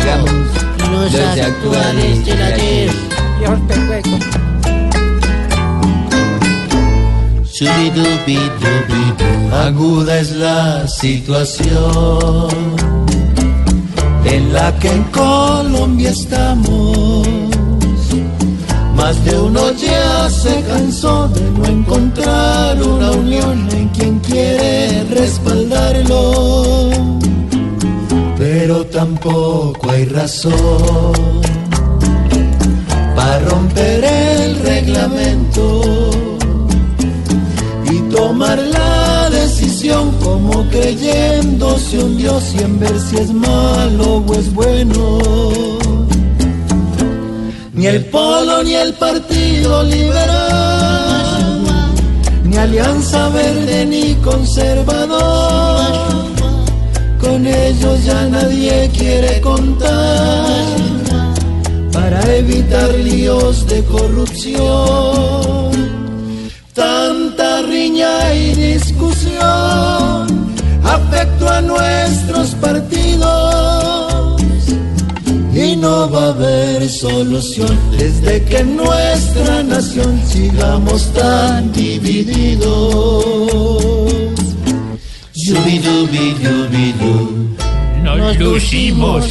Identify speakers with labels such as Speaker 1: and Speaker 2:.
Speaker 1: Llegamos los
Speaker 2: Los
Speaker 1: actuales del ayer. Shubidubidubidu.
Speaker 2: Aguda es la situación en la que en Colombia estamos. Más de uno ya se cansó de no encontrar una unión en quien quiere Pero tampoco hay razón para romper el reglamento y tomar la decisión como creyéndose un Dios y en ver si es malo o es bueno. Ni el Polo ni el Partido Liberal, ni Alianza Verde ni Conservador, nadie quiere contar para evitar líos de corrupción. Tanta riña y discusión afectó a nuestros partidos y no va a haber solución desde que nuestra nación sigamos tan divididos.
Speaker 3: Nos lucimos.